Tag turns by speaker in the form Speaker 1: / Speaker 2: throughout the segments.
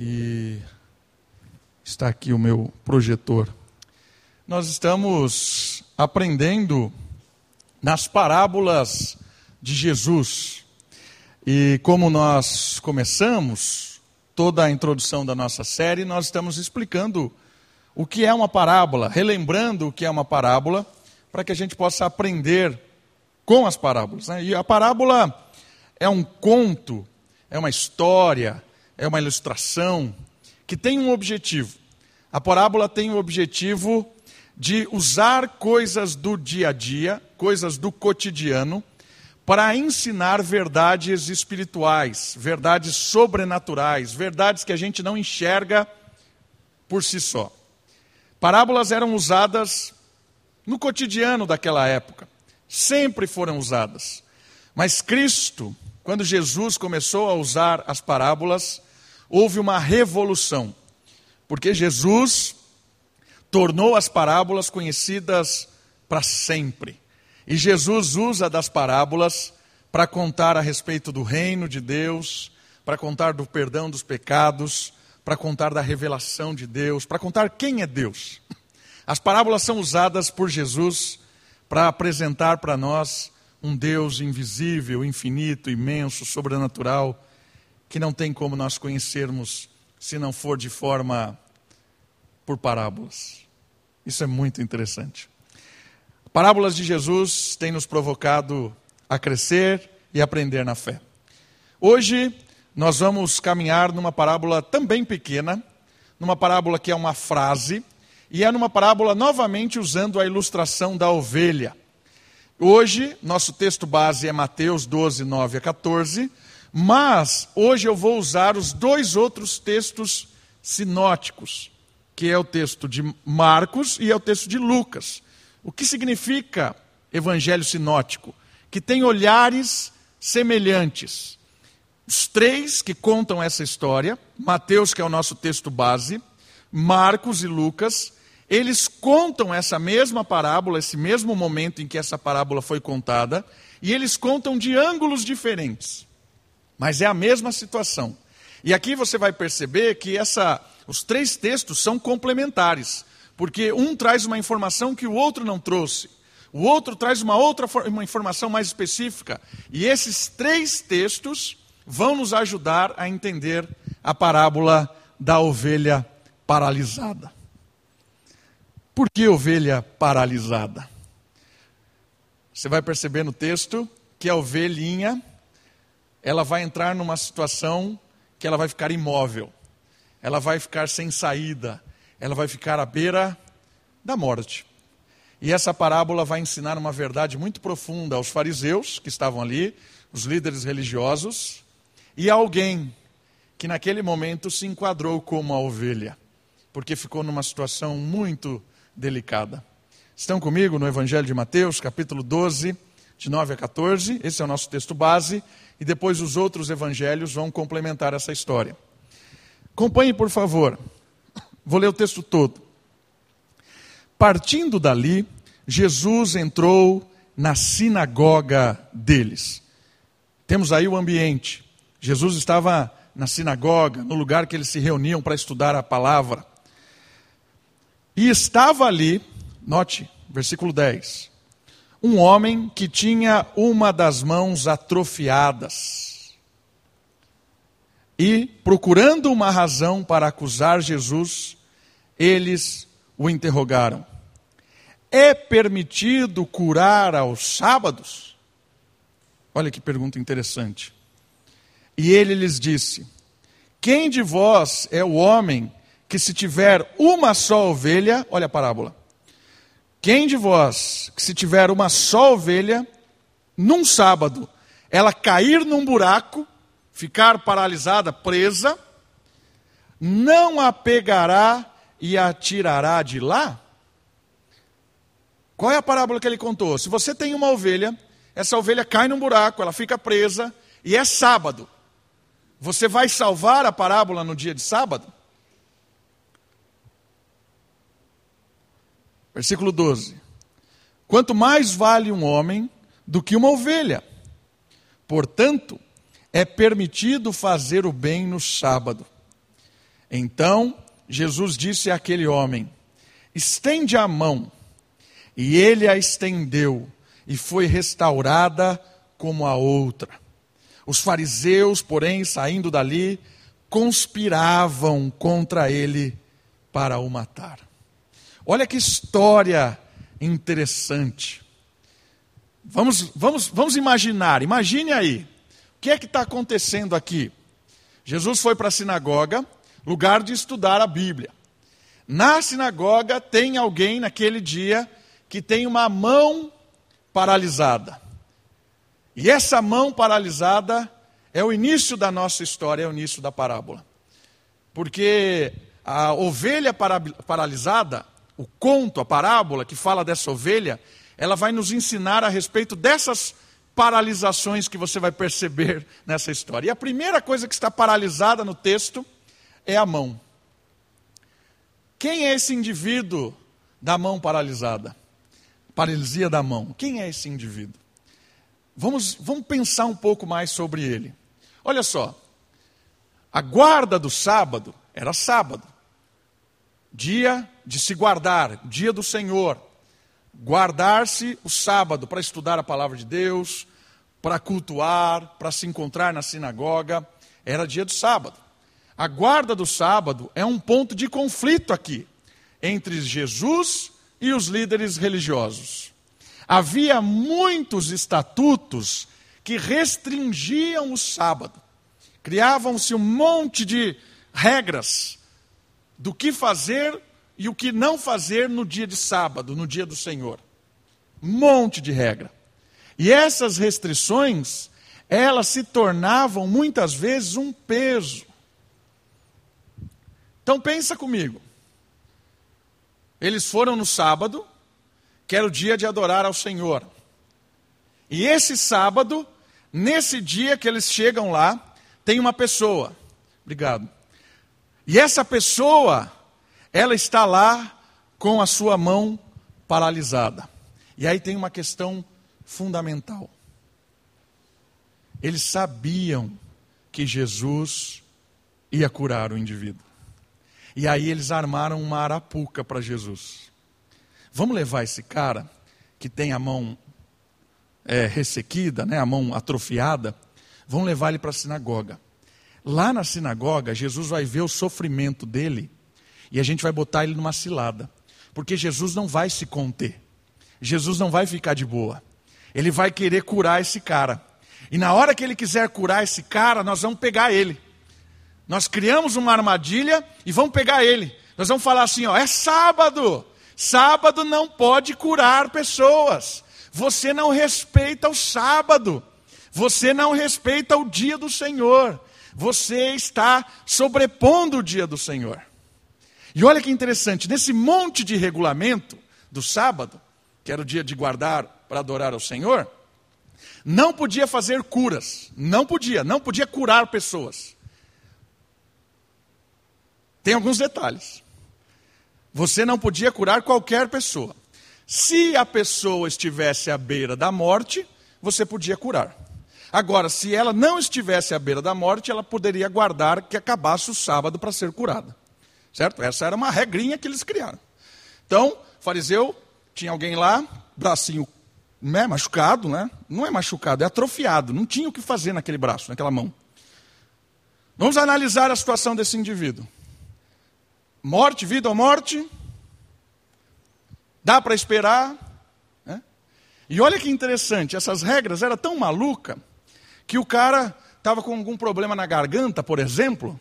Speaker 1: e está aqui o meu projetor. Nós estamos aprendendo nas parábolas de Jesus. E como nós começamos toda a introdução da nossa série, nós estamos explicando o que é uma parábola, relembrando o que é uma parábola, para que a gente possa aprender com as parábolas. Né? E a parábola é um conto, é uma história, é uma ilustração que tem um objetivo. A parábola tem o objetivo de usar coisas do dia a dia, coisas do cotidiano, para ensinar verdades espirituais, verdades sobrenaturais, verdades que a gente não enxerga por si só. Parábolas eram usadas no cotidiano daquela época, sempre foram usadas. Mas Cristo, quando Jesus começou a usar as parábolas, houve uma revolução, porque Jesus tornou as parábolas conhecidas para sempre. E Jesus usa das parábolas para contar a respeito do reino de Deus, para contar do perdão dos pecados, para contar da revelação de Deus, para contar quem é Deus. As parábolas são usadas por Jesus para apresentar para nós um Deus invisível, infinito, imenso, sobrenatural, que não tem como nós conhecermos se não for de forma por parábolas. Isso é muito interessante. Parábolas de Jesus têm nos provocado a crescer e aprender na fé. Hoje nós vamos caminhar numa parábola também pequena, numa parábola que é uma frase, e é numa parábola novamente usando a ilustração da ovelha. Hoje, nosso texto base é Mateus 12, 9 a 14, mas hoje eu vou usar os dois outros textos sinóticos, que é o texto de Marcos e é o texto de Lucas. O que significa evangelho sinótico? Que tem olhares semelhantes. Os três que contam essa história, Mateus, que é o nosso texto base, Marcos e Lucas, eles contam essa mesma parábola, esse mesmo momento em que essa parábola foi contada, e eles contam de ângulos diferentes. Mas é a mesma situação. E aqui você vai perceber que essa, os três textos são complementares, porque um traz uma informação que o outro não trouxe, o outro traz uma outra uma informação mais específica, e esses três textos vão nos ajudar a entender a parábola da ovelha paralisada. Por que ovelha paralisada? Você vai perceber no texto que a ovelhinha ela vai entrar numa situação que ela vai ficar imóvel, ela vai ficar sem saída, ela vai ficar à beira da morte. E essa parábola vai ensinar uma verdade muito profunda aos fariseus que estavam ali, os líderes religiosos, e a alguém que naquele momento se enquadrou como a ovelha, porque ficou numa situação muito delicada. Estão comigo no Evangelho de Mateus, capítulo 12, de 9 a 14. Esse é o nosso texto base e depois os outros evangelhos vão complementar essa história. Acompanhe, por favor. Vou ler o texto todo. Partindo dali, Jesus entrou na sinagoga deles. Temos aí o ambiente. Jesus estava na sinagoga, no lugar que eles se reuniam para estudar a palavra. E estava ali, note, versículo 10, um homem que tinha uma das mãos atrofiadas. E, procurando uma razão para acusar Jesus, eles o interrogaram: É permitido curar aos sábados? Olha que pergunta interessante. E ele lhes disse: Quem de vós é o homem que, se tiver uma só ovelha, olha a parábola, quem de vós, que se tiver uma só ovelha, num sábado, ela cair num buraco, ficar paralisada, presa, não a pegará e a tirará de lá? Qual é a parábola que ele contou? Se você tem uma ovelha, essa ovelha cai num buraco, ela fica presa, e é sábado. Você vai salvar a parábola no dia de sábado? Versículo 12: Quanto mais vale um homem do que uma ovelha, portanto, é permitido fazer o bem no sábado. Então Jesus disse àquele homem: Estende a mão. E ele a estendeu, e foi restaurada como a outra. Os fariseus, porém, saindo dali, conspiravam contra ele para o matar. Olha que história interessante. Vamos, vamos, vamos imaginar, imagine aí, o que é que está acontecendo aqui? Jesus foi para a sinagoga, lugar de estudar a Bíblia. Na sinagoga tem alguém naquele dia que tem uma mão paralisada. E essa mão paralisada é o início da nossa história, é o início da parábola. Porque a ovelha paralisada, o conto, a parábola que fala dessa ovelha, ela vai nos ensinar a respeito dessas paralisações que você vai perceber nessa história. E a primeira coisa que está paralisada no texto é a mão. Quem é esse indivíduo da mão paralisada? Paralisia da mão. Quem é esse indivíduo? Vamos, vamos pensar um pouco mais sobre ele. Olha só, a guarda do sábado era sábado, dia de se guardar, dia do Senhor guardar-se o sábado para estudar a palavra de Deus, para cultuar, para se encontrar na sinagoga, era dia do sábado. A guarda do sábado é um ponto de conflito aqui entre Jesus e os líderes religiosos. Havia muitos estatutos que restringiam o sábado. Criavam-se um monte de regras do que fazer e o que não fazer no dia de sábado, no dia do Senhor. Monte de regra. E essas restrições, elas se tornavam muitas vezes um peso. Então pensa comigo. Eles foram no sábado, que era o dia de adorar ao Senhor. E esse sábado, nesse dia que eles chegam lá, tem uma pessoa. Obrigado. E essa pessoa ela está lá com a sua mão paralisada. E aí tem uma questão fundamental. Eles sabiam que Jesus ia curar o indivíduo. E aí eles armaram uma arapuca para Jesus. Vamos levar esse cara que tem a mão é, ressequida, né, a mão atrofiada, vamos levar ele para a sinagoga. Lá na sinagoga, Jesus vai ver o sofrimento dele e a gente vai botar ele numa cilada. Porque Jesus não vai se conter. Jesus não vai ficar de boa. Ele vai querer curar esse cara. E na hora que ele quiser curar esse cara, nós vamos pegar ele. Nós criamos uma armadilha e vamos pegar ele. Nós vamos falar assim: ó, é sábado. Sábado não pode curar pessoas. Você não respeita o sábado. Você não respeita o dia do Senhor. Você está sobrepondo o dia do Senhor. E olha que interessante, nesse monte de regulamento do sábado, que era o dia de guardar para adorar ao Senhor, não podia fazer curas, não podia, não podia curar pessoas. Tem alguns detalhes. Você não podia curar qualquer pessoa. Se a pessoa estivesse à beira da morte, você podia curar. Agora, se ela não estivesse à beira da morte, ela poderia aguardar que acabasse o sábado para ser curada. Certo? Essa era uma regrinha que eles criaram. Então, fariseu, tinha alguém lá, bracinho né, machucado, né? Não é machucado, é atrofiado. Não tinha o que fazer naquele braço, naquela mão. Vamos analisar a situação desse indivíduo. Morte, vida ou morte? Dá para esperar? Né? E olha que interessante, essas regras eram tão maluca que o cara estava com algum problema na garganta, por exemplo,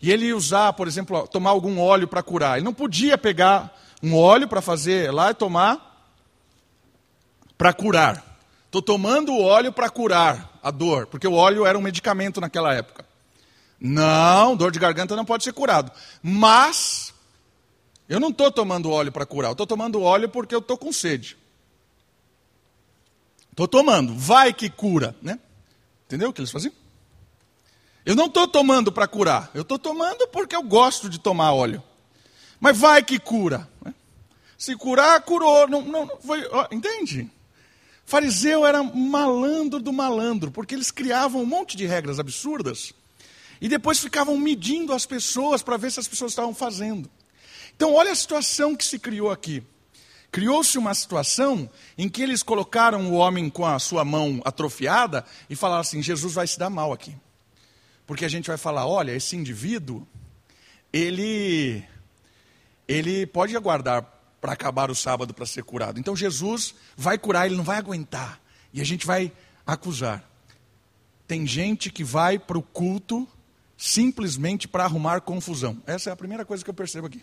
Speaker 1: e ele usar, por exemplo, tomar algum óleo para curar. Ele não podia pegar um óleo para fazer lá e tomar para curar. Estou tomando o óleo para curar a dor, porque o óleo era um medicamento naquela época. Não, dor de garganta não pode ser curado. Mas eu não estou tomando óleo para curar, eu estou tomando óleo porque eu estou com sede. Estou tomando, vai que cura, né? Entendeu o que eles faziam? Eu não estou tomando para curar, eu estou tomando porque eu gosto de tomar óleo. Mas vai que cura. Né? Se curar, curou. Não, não, não foi, ó, entende? Fariseu era malandro do malandro, porque eles criavam um monte de regras absurdas. E depois ficavam medindo as pessoas para ver se as pessoas estavam fazendo. Então, olha a situação que se criou aqui. Criou-se uma situação em que eles colocaram o homem com a sua mão atrofiada e falaram assim: Jesus vai se dar mal aqui. Porque a gente vai falar: olha, esse indivíduo, ele, ele pode aguardar para acabar o sábado para ser curado. Então Jesus vai curar, ele não vai aguentar. E a gente vai acusar. Tem gente que vai para o culto simplesmente para arrumar confusão. Essa é a primeira coisa que eu percebo aqui.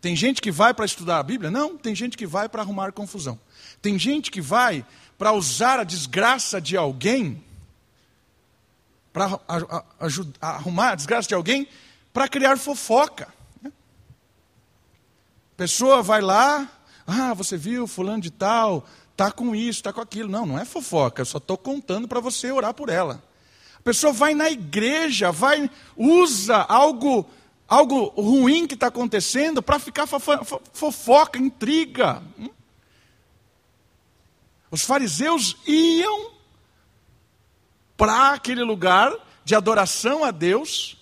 Speaker 1: Tem gente que vai para estudar a Bíblia? Não, tem gente que vai para arrumar confusão. Tem gente que vai para usar a desgraça de alguém, para arrumar a desgraça de alguém, para criar fofoca. Pessoa vai lá, ah, você viu fulano de tal, tá com isso, tá com aquilo. Não, não é fofoca, eu só estou contando para você orar por ela. A pessoa vai na igreja, vai usa algo algo ruim que está acontecendo para ficar fofoca, intriga. Hum? Os fariseus iam para aquele lugar de adoração a Deus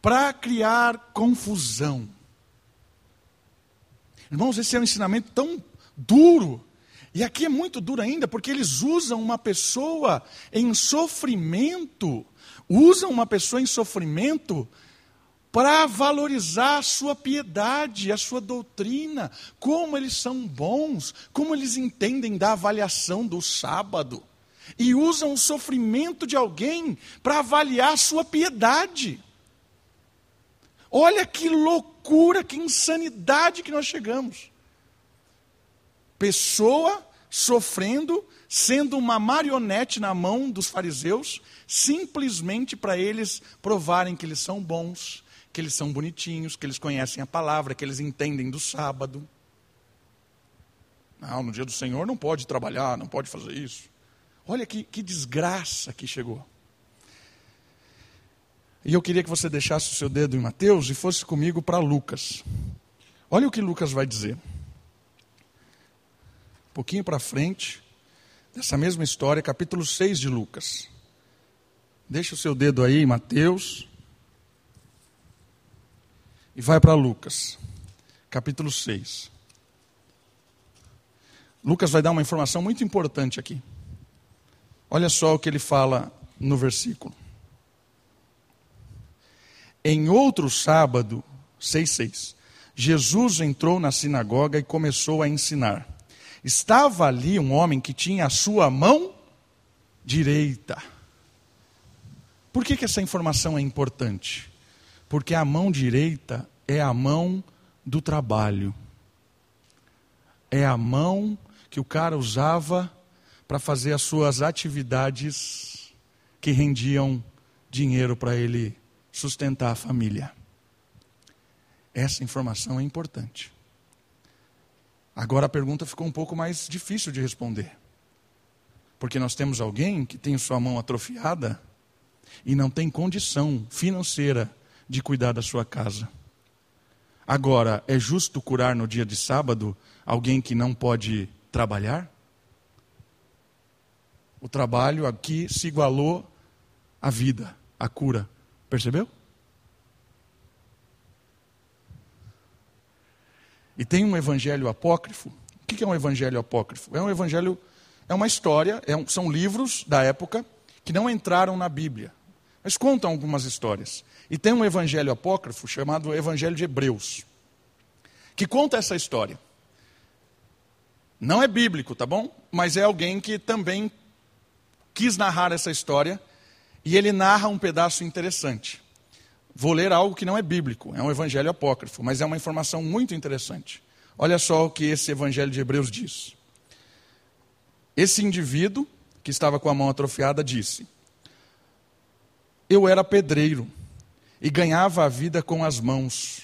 Speaker 1: para criar confusão. Irmãos, esse é um ensinamento tão duro. E aqui é muito duro ainda, porque eles usam uma pessoa em sofrimento, usam uma pessoa em sofrimento para valorizar a sua piedade, a sua doutrina, como eles são bons, como eles entendem da avaliação do sábado. E usam o sofrimento de alguém para avaliar sua piedade. Olha que loucura, que insanidade que nós chegamos. Pessoa sofrendo, sendo uma marionete na mão dos fariseus, simplesmente para eles provarem que eles são bons, que eles são bonitinhos, que eles conhecem a palavra, que eles entendem do sábado. Não, no dia do Senhor não pode trabalhar, não pode fazer isso. Olha que, que desgraça que chegou. E eu queria que você deixasse o seu dedo em Mateus e fosse comigo para Lucas. Olha o que Lucas vai dizer. Um pouquinho para frente, dessa mesma história, capítulo 6 de Lucas. Deixa o seu dedo aí em Mateus. E vai para Lucas, capítulo 6. Lucas vai dar uma informação muito importante aqui. Olha só o que ele fala no versículo. Em outro sábado, 6,6, Jesus entrou na sinagoga e começou a ensinar. Estava ali um homem que tinha a sua mão direita. Por que, que essa informação é importante? Porque a mão direita é a mão do trabalho. É a mão que o cara usava para fazer as suas atividades que rendiam dinheiro para ele sustentar a família. Essa informação é importante. Agora a pergunta ficou um pouco mais difícil de responder. Porque nós temos alguém que tem sua mão atrofiada e não tem condição financeira de cuidar da sua casa. Agora, é justo curar no dia de sábado alguém que não pode trabalhar? O trabalho aqui se igualou à vida, à cura. Percebeu? E tem um evangelho apócrifo. O que é um evangelho apócrifo? É um evangelho, é uma história, é um, são livros da época que não entraram na Bíblia, mas contam algumas histórias. E tem um evangelho apócrifo chamado Evangelho de Hebreus, que conta essa história. Não é bíblico, tá bom? Mas é alguém que também quis narrar essa história e ele narra um pedaço interessante. Vou ler algo que não é bíblico, é um evangelho apócrifo, mas é uma informação muito interessante. Olha só o que esse evangelho de Hebreus diz. Esse indivíduo que estava com a mão atrofiada disse: Eu era pedreiro e ganhava a vida com as mãos.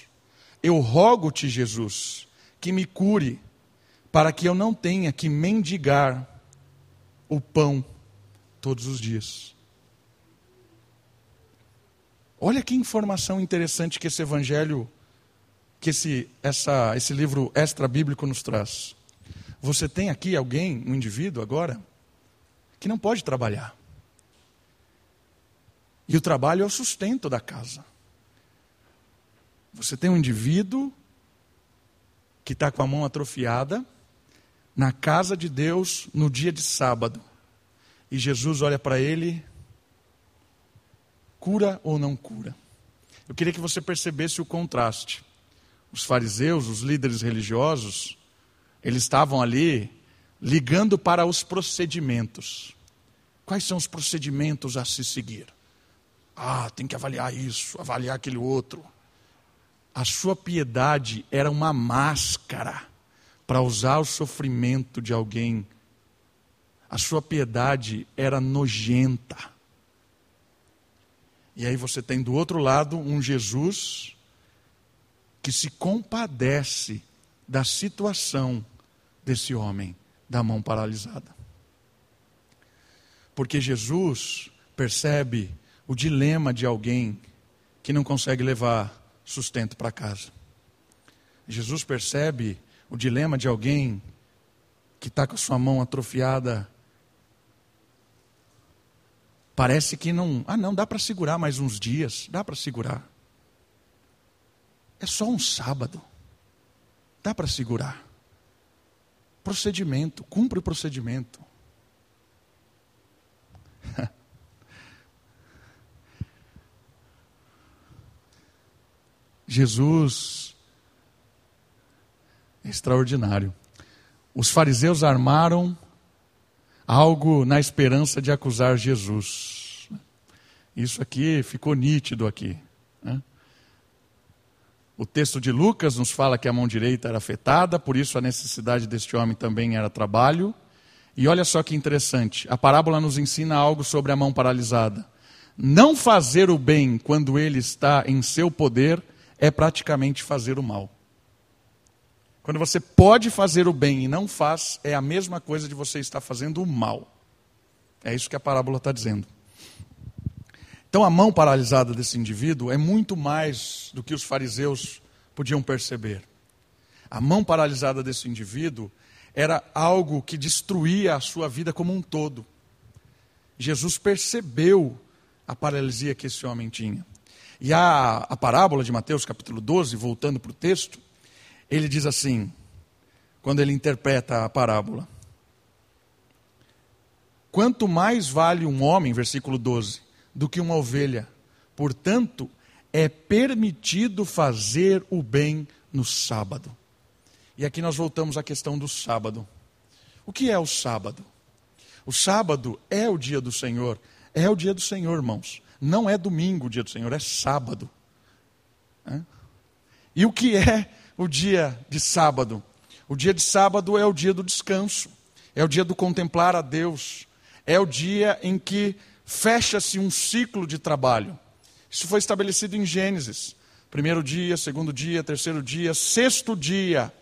Speaker 1: Eu rogo-te, Jesus, que me cure, para que eu não tenha que mendigar o pão todos os dias. Olha que informação interessante que esse evangelho, que esse, essa, esse livro extra bíblico nos traz. Você tem aqui alguém, um indivíduo agora, que não pode trabalhar. E o trabalho é o sustento da casa. Você tem um indivíduo que está com a mão atrofiada na casa de Deus no dia de sábado. E Jesus olha para ele, cura ou não cura? Eu queria que você percebesse o contraste. Os fariseus, os líderes religiosos, eles estavam ali ligando para os procedimentos. Quais são os procedimentos a se seguir? Ah, tem que avaliar isso, avaliar aquele outro. A sua piedade era uma máscara para usar o sofrimento de alguém. A sua piedade era nojenta. E aí você tem do outro lado um Jesus que se compadece da situação desse homem da mão paralisada. Porque Jesus percebe o dilema de alguém que não consegue levar sustento para casa. Jesus percebe o dilema de alguém que está com a sua mão atrofiada. Parece que não. Ah, não, dá para segurar mais uns dias. Dá para segurar. É só um sábado. Dá para segurar. Procedimento, cumpre o procedimento. Jesus é extraordinário. Os fariseus armaram algo na esperança de acusar Jesus. Isso aqui ficou nítido aqui. Né? O texto de Lucas nos fala que a mão direita era afetada, por isso a necessidade deste homem também era trabalho. E olha só que interessante, a parábola nos ensina algo sobre a mão paralisada. Não fazer o bem quando ele está em seu poder é praticamente fazer o mal. Quando você pode fazer o bem e não faz, é a mesma coisa de você estar fazendo o mal. É isso que a parábola está dizendo. Então a mão paralisada desse indivíduo é muito mais do que os fariseus podiam perceber. A mão paralisada desse indivíduo era algo que destruía a sua vida como um todo. Jesus percebeu a paralisia que esse homem tinha. E a, a parábola de Mateus, capítulo 12, voltando para o texto, ele diz assim, quando ele interpreta a parábola: Quanto mais vale um homem, versículo 12, do que uma ovelha, portanto, é permitido fazer o bem no sábado. E aqui nós voltamos à questão do sábado. O que é o sábado? O sábado é o dia do Senhor, é o dia do Senhor, irmãos. Não é domingo o dia do Senhor, é sábado. E o que é o dia de sábado? O dia de sábado é o dia do descanso, é o dia do contemplar a Deus, é o dia em que fecha-se um ciclo de trabalho. Isso foi estabelecido em Gênesis. Primeiro dia, segundo dia, terceiro dia, sexto dia.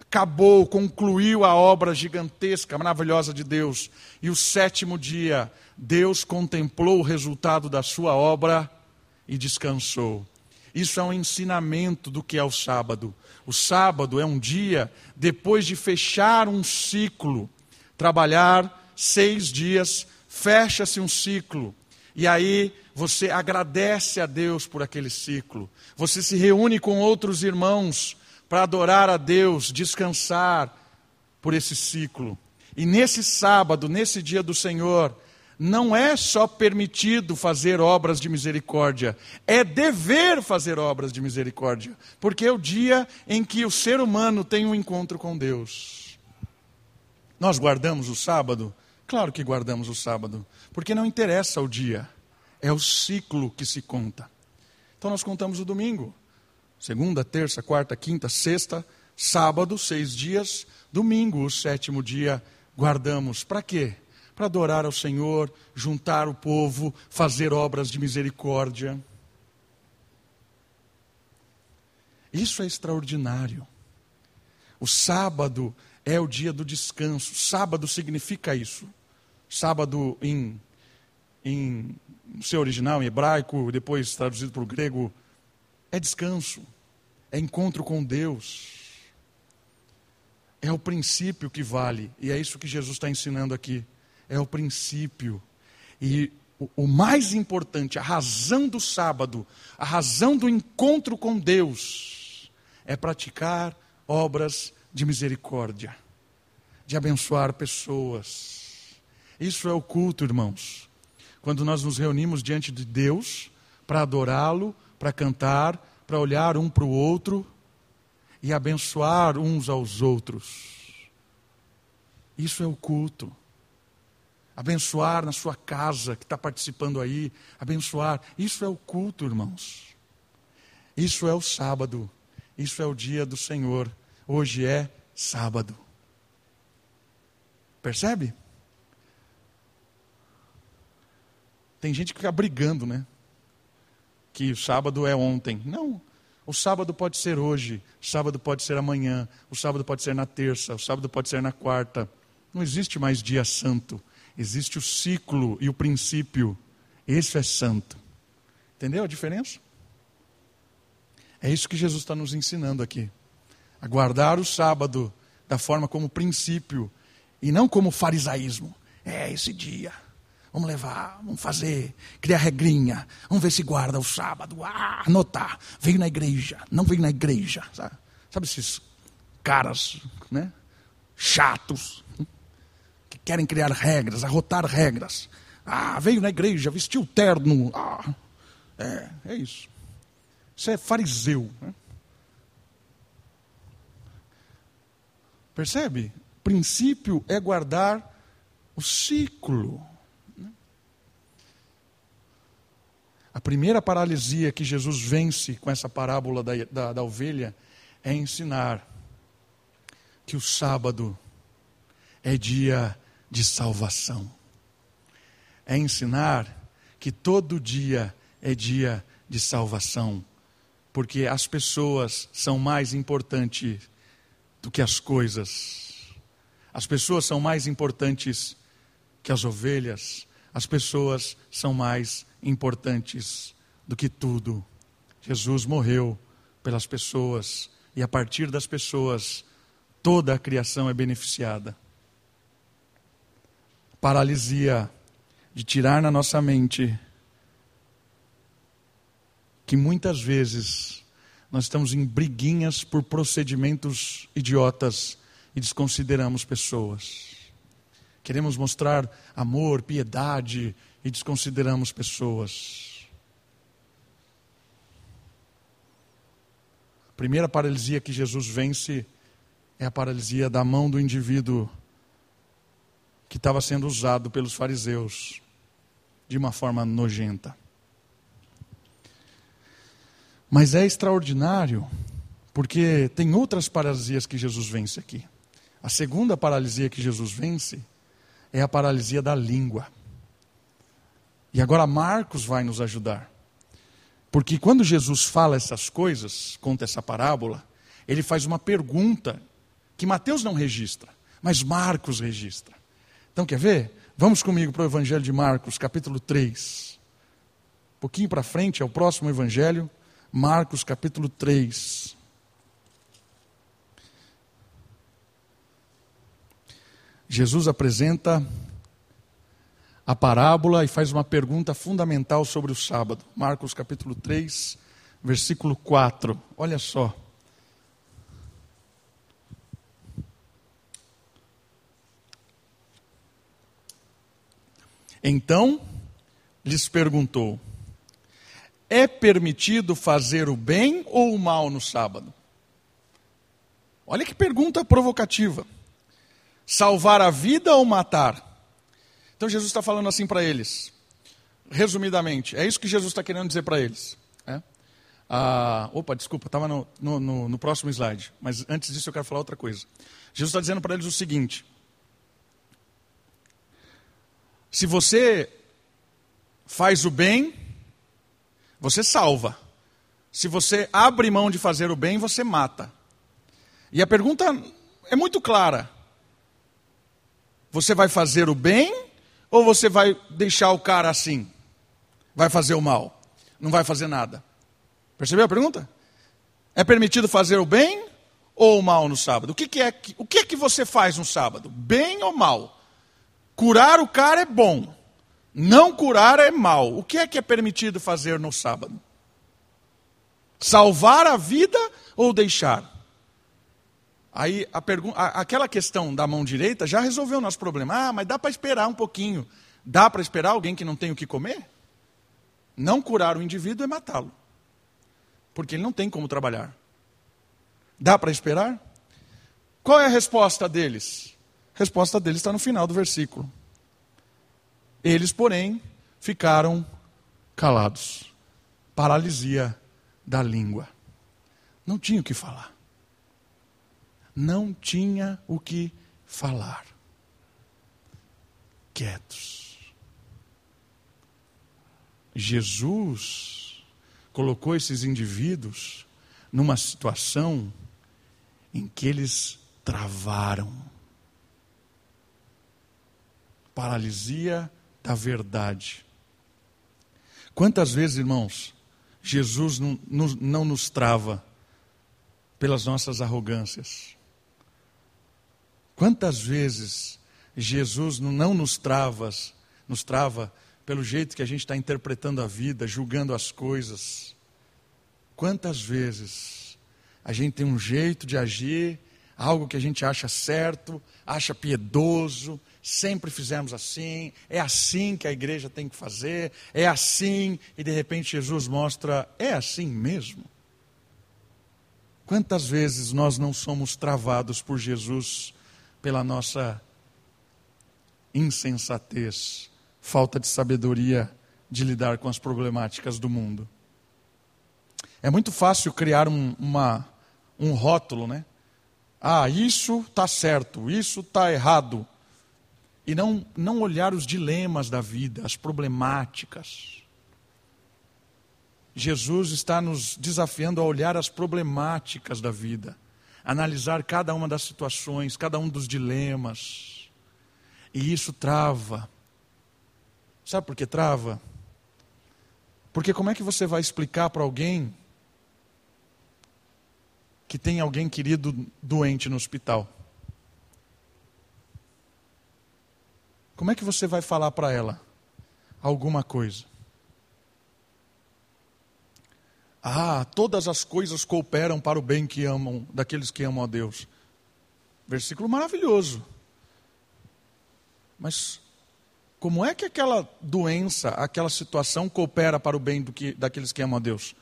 Speaker 1: Acabou, concluiu a obra gigantesca, maravilhosa de Deus. E o sétimo dia, Deus contemplou o resultado da sua obra e descansou. Isso é um ensinamento do que é o sábado. O sábado é um dia depois de fechar um ciclo, trabalhar seis dias, fecha-se um ciclo. E aí você agradece a Deus por aquele ciclo. Você se reúne com outros irmãos para adorar a Deus, descansar por esse ciclo. E nesse sábado, nesse dia do Senhor, não é só permitido fazer obras de misericórdia, é dever fazer obras de misericórdia, porque é o dia em que o ser humano tem um encontro com Deus. Nós guardamos o sábado? Claro que guardamos o sábado, porque não interessa o dia, é o ciclo que se conta. Então nós contamos o domingo, segunda, terça, quarta, quinta, sexta, sábado, seis dias, domingo, o sétimo dia, guardamos. Para quê? Para adorar ao Senhor, juntar o povo, fazer obras de misericórdia. Isso é extraordinário. O sábado é o dia do descanso. Sábado significa isso. Sábado em, em seu original, em hebraico, depois traduzido para o grego, é descanso, é encontro com Deus. É o princípio que vale, e é isso que Jesus está ensinando aqui é o princípio. E o, o mais importante, a razão do sábado, a razão do encontro com Deus, é praticar obras de misericórdia, de abençoar pessoas. Isso é o culto, irmãos. Quando nós nos reunimos diante de Deus para adorá-lo, para cantar, para olhar um para o outro e abençoar uns aos outros. Isso é o culto. Abençoar na sua casa, que está participando aí, abençoar. Isso é o culto, irmãos. Isso é o sábado. Isso é o dia do Senhor. Hoje é sábado. Percebe? Tem gente que fica brigando, né? Que o sábado é ontem. Não. O sábado pode ser hoje, o sábado pode ser amanhã, o sábado pode ser na terça, o sábado pode ser na quarta. Não existe mais dia santo. Existe o ciclo e o princípio. Esse é santo. Entendeu a diferença? É isso que Jesus está nos ensinando aqui. A guardar o sábado da forma como princípio e não como farisaísmo. É esse dia. Vamos levar, vamos fazer, criar regrinha. Vamos ver se guarda o sábado. Ah, anotar. Veio na igreja, não veio na igreja. Sabe, sabe esses caras, né? Chatos querem criar regras, arrotar regras. Ah, veio na igreja, vestiu terno. Ah, é, é isso. Isso é fariseu. Né? Percebe? Princípio é guardar o ciclo. Né? A primeira paralisia que Jesus vence com essa parábola da, da, da ovelha é ensinar que o sábado é dia de salvação. É ensinar que todo dia é dia de salvação, porque as pessoas são mais importantes do que as coisas. As pessoas são mais importantes que as ovelhas. As pessoas são mais importantes do que tudo. Jesus morreu pelas pessoas e a partir das pessoas toda a criação é beneficiada paralisia de tirar na nossa mente que muitas vezes nós estamos em briguinhas por procedimentos idiotas e desconsideramos pessoas. Queremos mostrar amor, piedade e desconsideramos pessoas. A primeira paralisia que Jesus vence é a paralisia da mão do indivíduo que estava sendo usado pelos fariseus de uma forma nojenta. Mas é extraordinário, porque tem outras paralisias que Jesus vence aqui. A segunda paralisia que Jesus vence é a paralisia da língua. E agora Marcos vai nos ajudar. Porque quando Jesus fala essas coisas, conta essa parábola, ele faz uma pergunta que Mateus não registra, mas Marcos registra. Então, quer ver? Vamos comigo para o Evangelho de Marcos, capítulo 3. Um pouquinho para frente, é o próximo Evangelho, Marcos, capítulo 3. Jesus apresenta a parábola e faz uma pergunta fundamental sobre o sábado. Marcos capítulo 3, versículo 4. Olha só. Então lhes perguntou: É permitido fazer o bem ou o mal no sábado? Olha que pergunta provocativa. Salvar a vida ou matar? Então Jesus está falando assim para eles, resumidamente, é isso que Jesus está querendo dizer para eles. É? Ah, opa, desculpa, estava no, no, no próximo slide, mas antes disso eu quero falar outra coisa. Jesus está dizendo para eles o seguinte: se você faz o bem, você salva. Se você abre mão de fazer o bem, você mata. E a pergunta é muito clara: você vai fazer o bem ou você vai deixar o cara assim? Vai fazer o mal? Não vai fazer nada. Percebeu a pergunta? É permitido fazer o bem ou o mal no sábado? O que, que é, o que, é que você faz no sábado? Bem ou mal? Curar o cara é bom. Não curar é mal. O que é que é permitido fazer no sábado? Salvar a vida ou deixar? Aí a pergunta, aquela questão da mão direita já resolveu o nosso problema. Ah, mas dá para esperar um pouquinho. Dá para esperar alguém que não tem o que comer? Não curar o indivíduo é matá-lo. Porque ele não tem como trabalhar. Dá para esperar? Qual é a resposta deles? A resposta deles está no final do versículo. Eles, porém, ficaram calados. Paralisia da língua. Não tinha o que falar. Não tinha o que falar. Quietos. Jesus colocou esses indivíduos numa situação em que eles travaram. Paralisia da verdade. Quantas vezes, irmãos, Jesus não, não, nos trava pelas nossas arrogâncias? Quantas vezes Jesus não nos trava, nos trava pelo jeito que a gente está interpretando a vida, julgando as coisas? Quantas vezes a gente tem um jeito de agir, algo que a gente acha certo, acha piedoso, sempre fizemos assim, é assim que a igreja tem que fazer, é assim, e de repente Jesus mostra, é assim mesmo? Quantas vezes nós não somos travados por Jesus pela nossa insensatez, falta de sabedoria de lidar com as problemáticas do mundo? É muito fácil criar um, uma, um rótulo, né? Ah, isso está certo, isso está errado e não, não olhar os dilemas da vida, as problemáticas. Jesus está nos desafiando a olhar as problemáticas da vida, analisar cada uma das situações, cada um dos dilemas. E isso trava. Sabe por que trava? Porque como é que você vai explicar para alguém que tem alguém querido doente no hospital? Como é que você vai falar para ela alguma coisa? Ah, todas as coisas cooperam para o bem que amam, daqueles que amam a Deus. Versículo maravilhoso. Mas como é que aquela doença, aquela situação coopera para o bem que, daqueles que amam a Deus?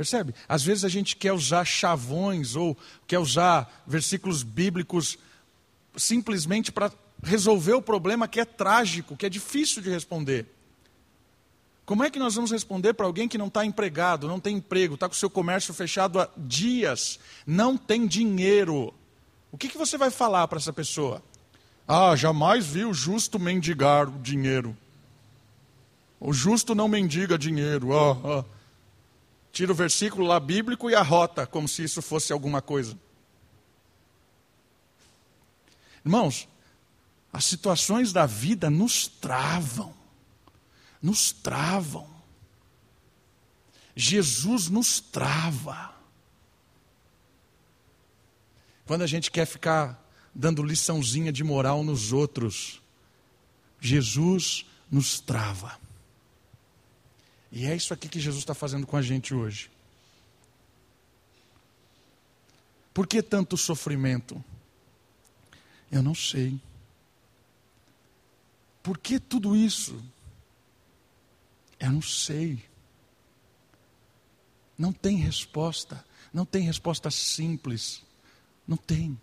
Speaker 1: Percebe? Às vezes a gente quer usar chavões ou quer usar versículos bíblicos simplesmente para resolver o problema que é trágico, que é difícil de responder. Como é que nós vamos responder para alguém que não está empregado, não tem emprego, está com o seu comércio fechado há dias, não tem dinheiro? O que, que você vai falar para essa pessoa? Ah, jamais vi o justo mendigar o dinheiro. O justo não mendiga dinheiro. Ah, ah. Tira o versículo lá bíblico e arrota, como se isso fosse alguma coisa. Irmãos, as situações da vida nos travam, nos travam. Jesus nos trava. Quando a gente quer ficar dando liçãozinha de moral nos outros, Jesus nos trava. E é isso aqui que Jesus está fazendo com a gente hoje. Por que tanto sofrimento? Eu não sei. Por que tudo isso? Eu não sei. Não tem resposta. Não tem resposta simples. Não tem.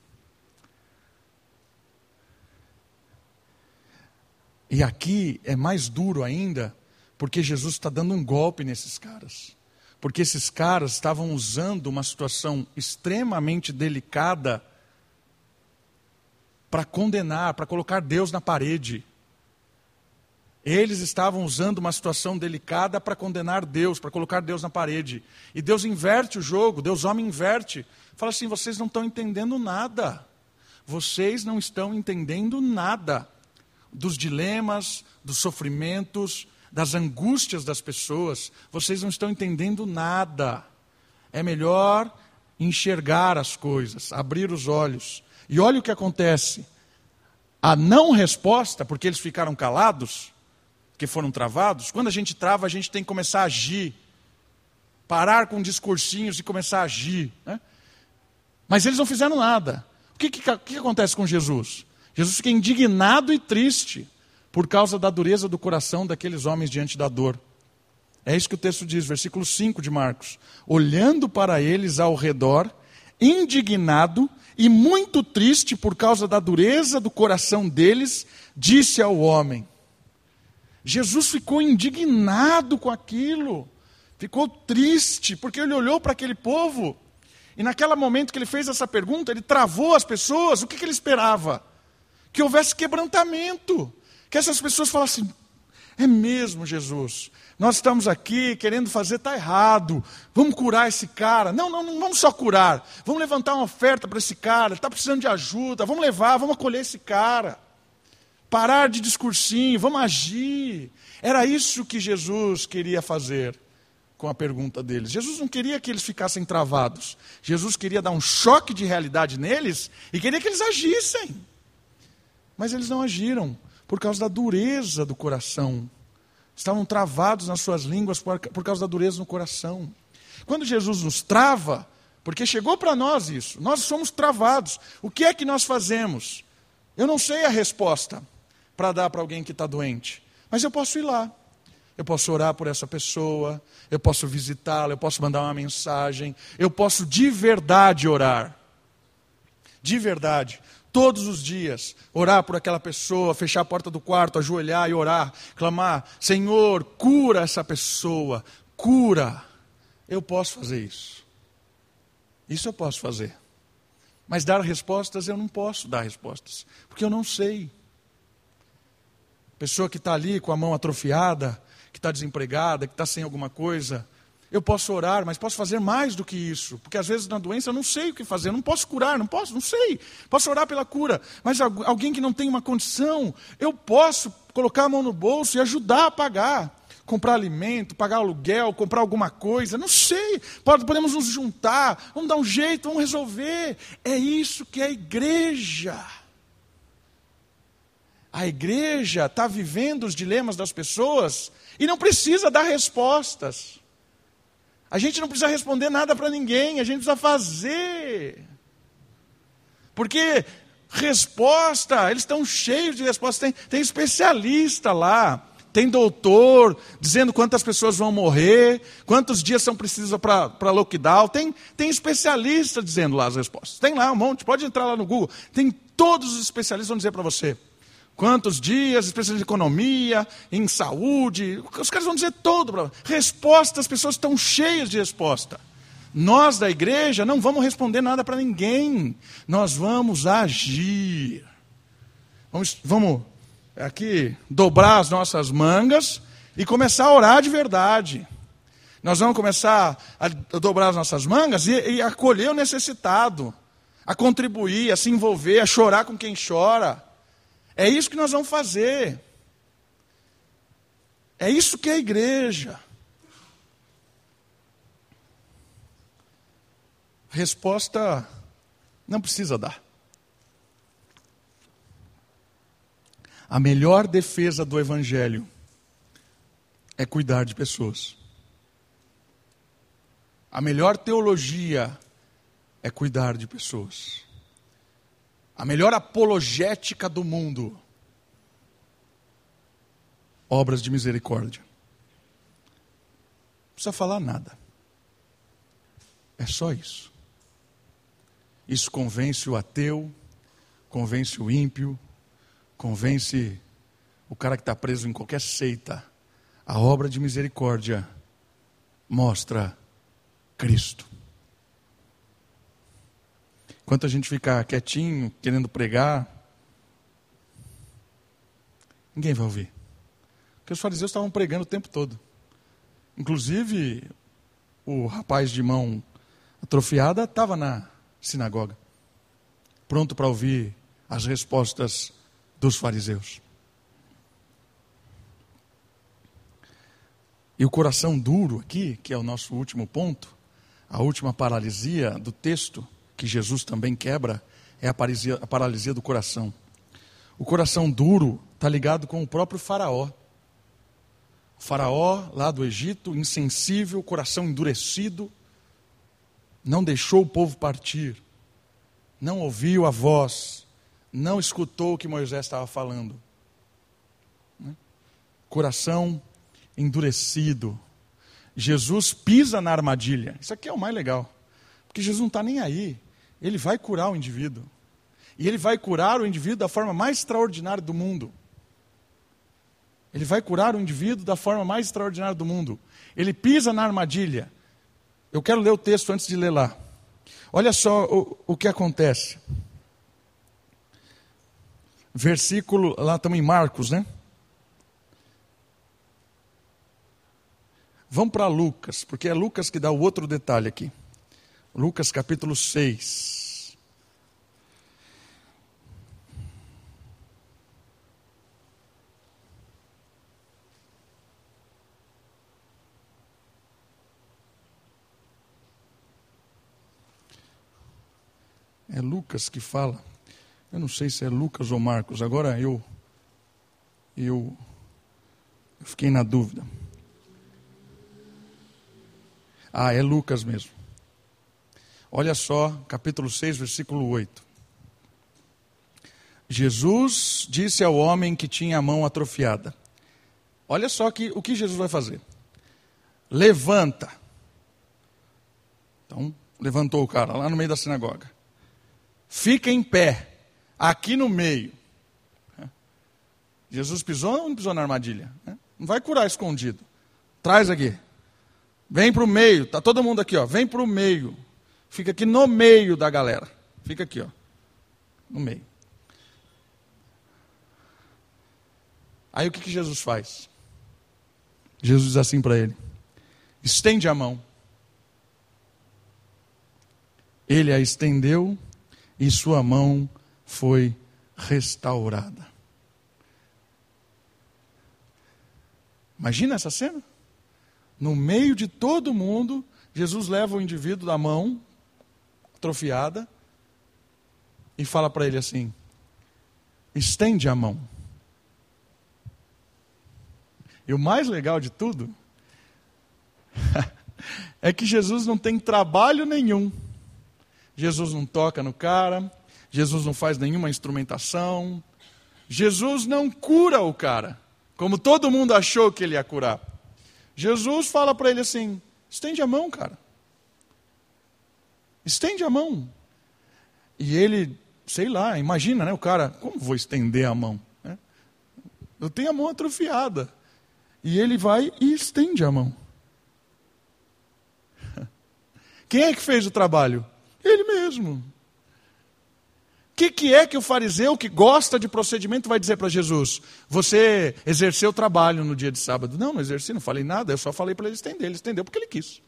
Speaker 1: E aqui é mais duro ainda, porque Jesus está dando um golpe nesses caras. Porque esses caras estavam usando uma situação extremamente delicada para condenar, para colocar Deus na parede. Eles estavam usando uma situação delicada para condenar Deus, para colocar Deus na parede. E Deus inverte o jogo, Deus homem inverte. Fala assim: vocês não estão entendendo nada. Vocês não estão entendendo nada dos dilemas, dos sofrimentos, das angústias das pessoas. Vocês não estão entendendo nada. É melhor enxergar as coisas, abrir os olhos. E olha o que acontece. A não resposta, porque eles ficaram calados, porque foram travados, quando a gente trava, a gente tem que começar a agir. Parar com discursinhos e começar a agir. Né? Mas eles não fizeram nada. O que, que, que acontece com Jesus? Jesus fica indignado e triste por causa da dureza do coração daqueles homens diante da dor. É isso que o texto diz, versículo 5 de Marcos. Olhando para eles ao redor, indignado e muito triste por causa da dureza do coração deles, disse ao homem. Jesus ficou indignado com aquilo, ficou triste, porque ele olhou para aquele povo, e naquele momento que ele fez essa pergunta, ele travou as pessoas, o que, que ele esperava? Que houvesse quebrantamento, que essas pessoas falassem: é mesmo, Jesus, nós estamos aqui querendo fazer, está errado. Vamos curar esse cara. Não, não, não vamos só curar. Vamos levantar uma oferta para esse cara. Está precisando de ajuda. Vamos levar, vamos acolher esse cara. Parar de discursinho, vamos agir. Era isso que Jesus queria fazer com a pergunta deles. Jesus não queria que eles ficassem travados. Jesus queria dar um choque de realidade neles e queria que eles agissem. Mas eles não agiram por causa da dureza do coração estavam travados nas suas línguas por, causa da dureza no coração. Quando Jesus nos trava, porque chegou para nós isso, nós somos travados. O que é que nós fazemos? Eu não sei a resposta para dar para alguém que está doente, mas eu posso ir lá. Eu posso orar por essa pessoa, eu posso visitá-la, eu posso mandar uma mensagem, eu posso de verdade orar. De verdade todos os dias, orar por aquela pessoa, fechar a porta do quarto, ajoelhar e orar, clamar: Senhor, cura essa pessoa, cura. Eu posso fazer isso. Isso eu posso fazer. Mas dar respostas, eu não posso dar respostas, porque eu não sei. Pessoa que está ali com a mão atrofiada, que está desempregada, que está sem alguma coisa, eu posso orar, mas posso fazer mais do que isso, porque às vezes na doença eu não sei o que fazer, não posso curar, não posso, não sei. Posso orar pela cura, mas alguém que não tem uma condição, eu posso colocar a mão no bolso e ajudar a pagar, comprar alimento, pagar aluguel, comprar alguma coisa, não sei. Podemos nos juntar, vamos dar um jeito, vamos resolver. É isso que é a igreja. A igreja está vivendo os dilemas das pessoas e não precisa dar respostas. A gente não precisa responder nada para ninguém, a gente precisa fazer. Porque resposta, eles estão cheios de respostas. Tem, tem especialista lá, tem doutor dizendo quantas pessoas vão morrer, quantos dias são precisos para lockdown. Tem, tem especialista dizendo lá as respostas. Tem lá um monte, pode entrar lá no Google. Tem todos os especialistas vão dizer para você. Quantos dias, especialistas em economia, em saúde, os caras vão dizer todo. Resposta, as pessoas estão cheias de resposta. Nós da igreja não vamos responder nada para ninguém. Nós vamos agir. Vamos, vamos aqui dobrar as nossas mangas e começar a orar de verdade. Nós vamos começar a dobrar as nossas mangas e, e acolher o necessitado, a contribuir, a se envolver, a chorar com quem chora é isso que nós vamos fazer. É isso que é a igreja. Resposta não precisa dar. A melhor defesa do Evangelho é cuidar de pessoas. A melhor teologia é cuidar de pessoas a melhor apologética do mundo. Obras de misericórdia. Não precisa falar nada. É só isso. Isso convence o ateu, convence o ímpio, convence o cara que está preso em qualquer seita. A obra de misericórdia mostra Cristo. Enquanto a gente ficar quietinho, querendo pregar, ninguém vai ouvir. Porque os fariseus estavam pregando o tempo todo. Inclusive, o rapaz de mão atrofiada estava na sinagoga, pronto para ouvir as respostas dos fariseus. E o coração duro aqui, que é o nosso último ponto, a última paralisia do texto, que Jesus também quebra é a paralisia, a paralisia do coração. O coração duro está ligado com o próprio Faraó. O faraó, lá do Egito, insensível, coração endurecido, não deixou o povo partir, não ouviu a voz, não escutou o que Moisés estava falando. Né? Coração endurecido. Jesus pisa na armadilha. Isso aqui é o mais legal. Porque Jesus não está nem aí. Ele vai curar o indivíduo. E ele vai curar o indivíduo da forma mais extraordinária do mundo. Ele vai curar o indivíduo da forma mais extraordinária do mundo. Ele pisa na armadilha. Eu quero ler o texto antes de ler lá. Olha só o, o que acontece. Versículo, lá estamos em Marcos, né? Vamos para Lucas, porque é Lucas que dá o outro detalhe aqui. Lucas capítulo 6. É Lucas que fala. Eu não sei se é Lucas ou Marcos. Agora eu eu, eu fiquei na dúvida. Ah, é Lucas mesmo. Olha só, capítulo 6, versículo 8. Jesus disse ao homem que tinha a mão atrofiada: Olha só que, o que Jesus vai fazer. Levanta. Então, levantou o cara lá no meio da sinagoga. Fica em pé, aqui no meio. Jesus pisou ou não pisou na armadilha? Não vai curar escondido. Traz aqui. Vem para o meio. Está todo mundo aqui, ó. Vem para o meio. Fica aqui no meio da galera. Fica aqui, ó. No meio. Aí o que, que Jesus faz? Jesus diz assim para ele: estende a mão. Ele a estendeu e sua mão foi restaurada. Imagina essa cena? No meio de todo mundo, Jesus leva o indivíduo da mão atrofiada e fala para ele assim: estende a mão. E o mais legal de tudo é que Jesus não tem trabalho nenhum Jesus não toca no cara, Jesus não faz nenhuma instrumentação, Jesus não cura o cara, como todo mundo achou que ele ia curar. Jesus fala para ele assim: estende a mão, cara. Estende a mão. E ele, sei lá, imagina, né? O cara, como vou estender a mão? Né? Eu tenho a mão atrofiada. E ele vai e estende a mão. Quem é que fez o trabalho? Ele mesmo. O que, que é que o fariseu que gosta de procedimento vai dizer para Jesus? Você exerceu o trabalho no dia de sábado. Não, não exerci, não falei nada, eu só falei para ele estender. Ele estendeu porque ele quis.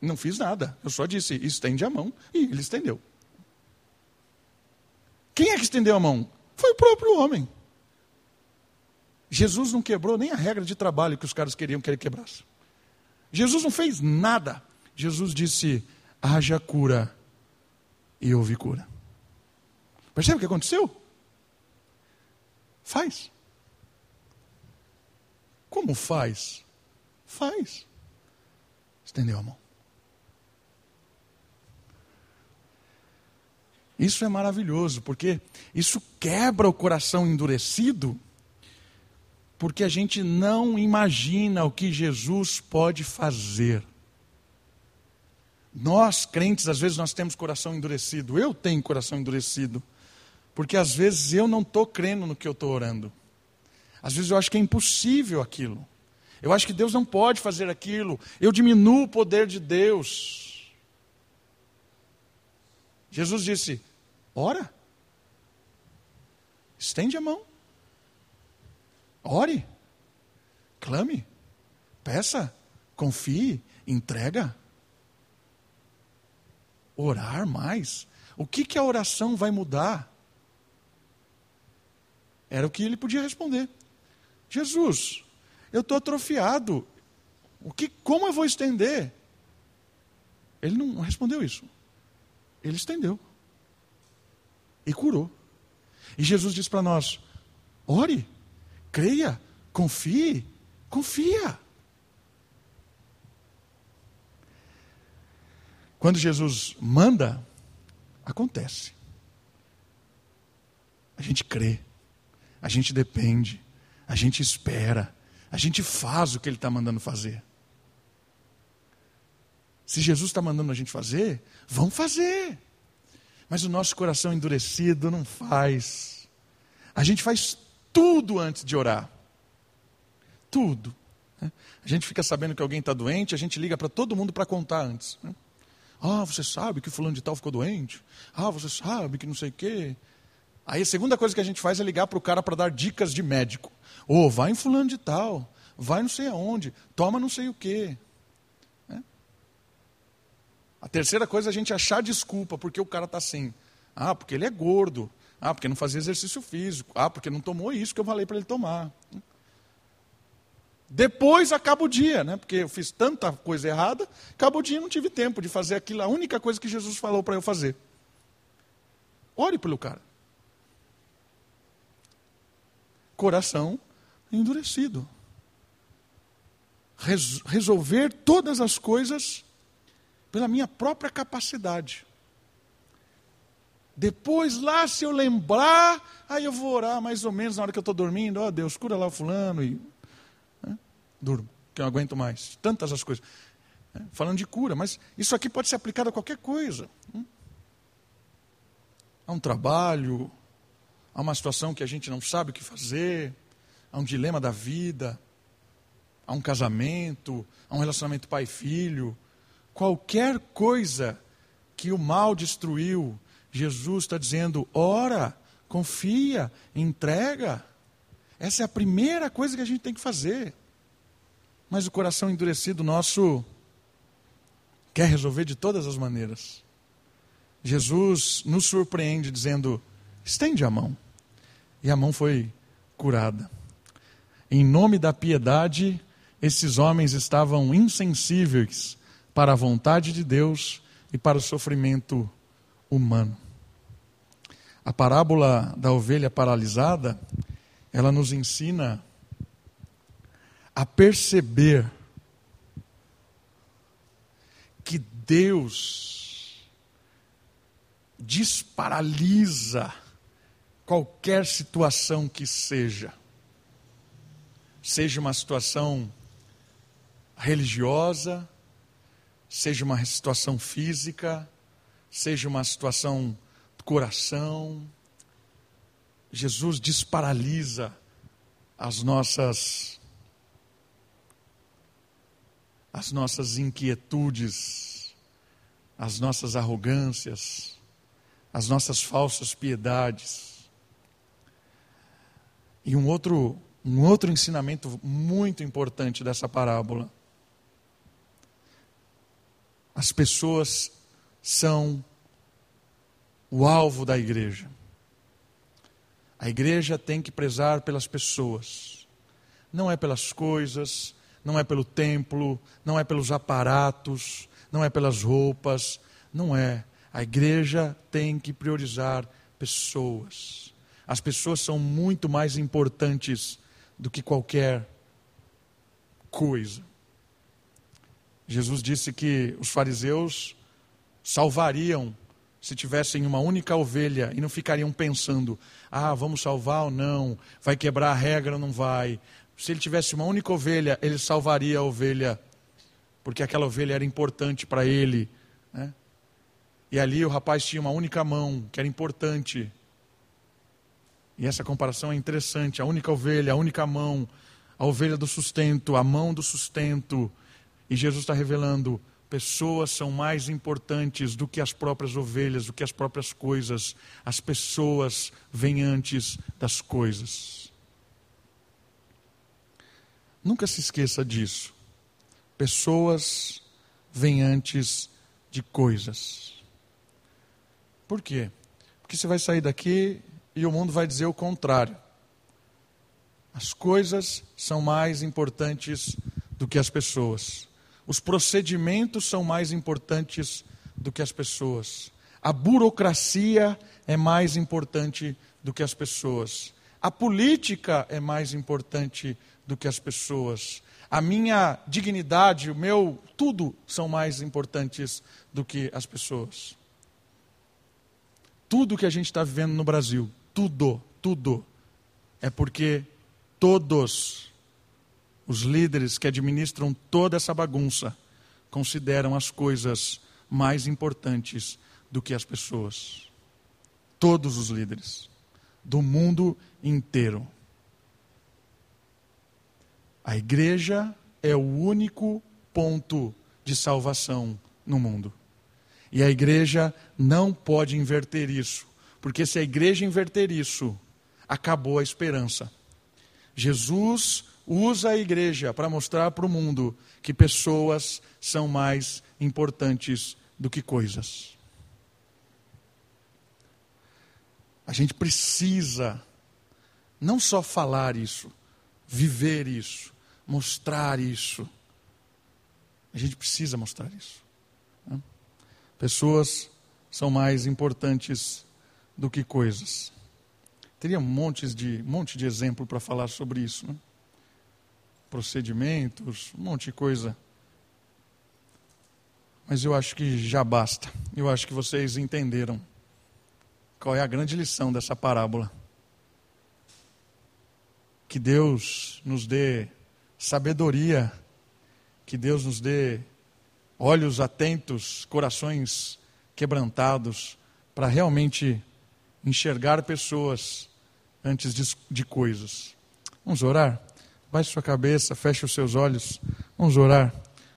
Speaker 1: Não fiz nada, eu só disse, estende a mão, e ele estendeu. Quem é que estendeu a mão? Foi o próprio homem. Jesus não quebrou nem a regra de trabalho que os caras queriam que ele quebrasse. Jesus não fez nada. Jesus disse: haja cura. E houve cura. Percebe o que aconteceu? Faz. Como faz? Faz. Estendeu a mão. Isso é maravilhoso, porque isso quebra o coração endurecido, porque a gente não imagina o que Jesus pode fazer. Nós, crentes, às vezes nós temos coração endurecido. Eu tenho coração endurecido. Porque às vezes eu não estou crendo no que eu estou orando. Às vezes eu acho que é impossível aquilo. Eu acho que Deus não pode fazer aquilo. Eu diminuo o poder de Deus. Jesus disse: ora. Estende a mão. Ore. Clame. Peça. Confie. Entrega orar mais. O que, que a oração vai mudar? Era o que ele podia responder. Jesus, eu estou atrofiado. O que, como eu vou estender? Ele não respondeu isso. Ele estendeu. E curou. E Jesus diz para nós: ore, creia, confie, confia. Quando Jesus manda, acontece. A gente crê, a gente depende, a gente espera, a gente faz o que Ele está mandando fazer. Se Jesus está mandando a gente fazer, vamos fazer. Mas o nosso coração endurecido não faz. A gente faz tudo antes de orar. Tudo. Né? A gente fica sabendo que alguém está doente, a gente liga para todo mundo para contar antes. Né? Ah, você sabe que fulano de tal ficou doente? Ah, você sabe que não sei o quê. Aí a segunda coisa que a gente faz é ligar para o cara para dar dicas de médico. Ô, oh, vai em fulano de tal, vai não sei aonde, toma não sei o quê. A terceira coisa é a gente achar desculpa porque o cara está assim. Ah, porque ele é gordo. Ah, porque não fazia exercício físico. Ah, porque não tomou isso que eu falei para ele tomar. Depois acaba o dia, né? Porque eu fiz tanta coisa errada, acaba o dia e não tive tempo de fazer aquilo, a única coisa que Jesus falou para eu fazer. Ore pelo cara. Coração endurecido. resolver todas as coisas pela minha própria capacidade. Depois, lá, se eu lembrar, aí eu vou orar mais ou menos na hora que eu estou dormindo. Ó oh, Deus, cura lá o fulano e. Né? Durmo, que eu não aguento mais. Tantas as coisas. Né? Falando de cura, mas isso aqui pode ser aplicado a qualquer coisa. Né? A um trabalho, a uma situação que a gente não sabe o que fazer, a um dilema da vida, a um casamento, a um relacionamento pai-filho qualquer coisa que o mal destruiu, Jesus está dizendo: ora, confia, entrega. Essa é a primeira coisa que a gente tem que fazer. Mas o coração endurecido nosso quer resolver de todas as maneiras. Jesus nos surpreende dizendo: estende a mão. E a mão foi curada. Em nome da piedade, esses homens estavam insensíveis para a vontade de Deus e para o sofrimento humano. A parábola da ovelha paralisada, ela nos ensina a perceber que Deus desparalisa qualquer situação que seja. Seja uma situação religiosa, seja uma situação física, seja uma situação do coração. Jesus desparalisa as nossas as nossas inquietudes, as nossas arrogâncias, as nossas falsas piedades. E um outro um outro ensinamento muito importante dessa parábola as pessoas são o alvo da igreja. A igreja tem que prezar pelas pessoas, não é pelas coisas, não é pelo templo, não é pelos aparatos, não é pelas roupas, não é. A igreja tem que priorizar pessoas. As pessoas são muito mais importantes do que qualquer coisa. Jesus disse que os fariseus salvariam se tivessem uma única ovelha e não ficariam pensando: ah, vamos salvar ou não, vai quebrar a regra ou não vai. Se ele tivesse uma única ovelha, ele salvaria a ovelha, porque aquela ovelha era importante para ele. Né? E ali o rapaz tinha uma única mão, que era importante. E essa comparação é interessante: a única ovelha, a única mão, a ovelha do sustento, a mão do sustento e Jesus está revelando: pessoas são mais importantes do que as próprias ovelhas, do que as próprias coisas. As pessoas vêm antes das coisas. Nunca se esqueça disso. Pessoas vêm antes de coisas. Por quê? Porque você vai sair daqui e o mundo vai dizer o contrário. As coisas são mais importantes do que as pessoas. Os procedimentos são mais importantes do que as pessoas. A burocracia é mais importante do que as pessoas. A política é mais importante do que as pessoas. A minha dignidade, o meu tudo são mais importantes do que as pessoas. Tudo que a gente está vivendo no Brasil, tudo, tudo, é porque todos os líderes que administram toda essa bagunça consideram as coisas mais importantes do que as pessoas. Todos os líderes do mundo inteiro. A igreja é o único ponto de salvação no mundo. E a igreja não pode inverter isso, porque se a igreja inverter isso, acabou a esperança. Jesus usa a igreja para mostrar para o mundo que pessoas são mais importantes do que coisas. A gente precisa não só falar isso, viver isso, mostrar isso. A gente precisa mostrar isso. Né? Pessoas são mais importantes do que coisas. Teria montes de, um monte de exemplo para falar sobre isso. Né? Procedimentos, um monte de coisa. Mas eu acho que já basta. Eu acho que vocês entenderam qual é a grande lição dessa parábola. Que Deus nos dê sabedoria, que Deus nos dê olhos atentos, corações quebrantados, para realmente enxergar pessoas antes de, de coisas. Vamos orar? Baixe sua cabeça, feche os seus olhos. Vamos orar.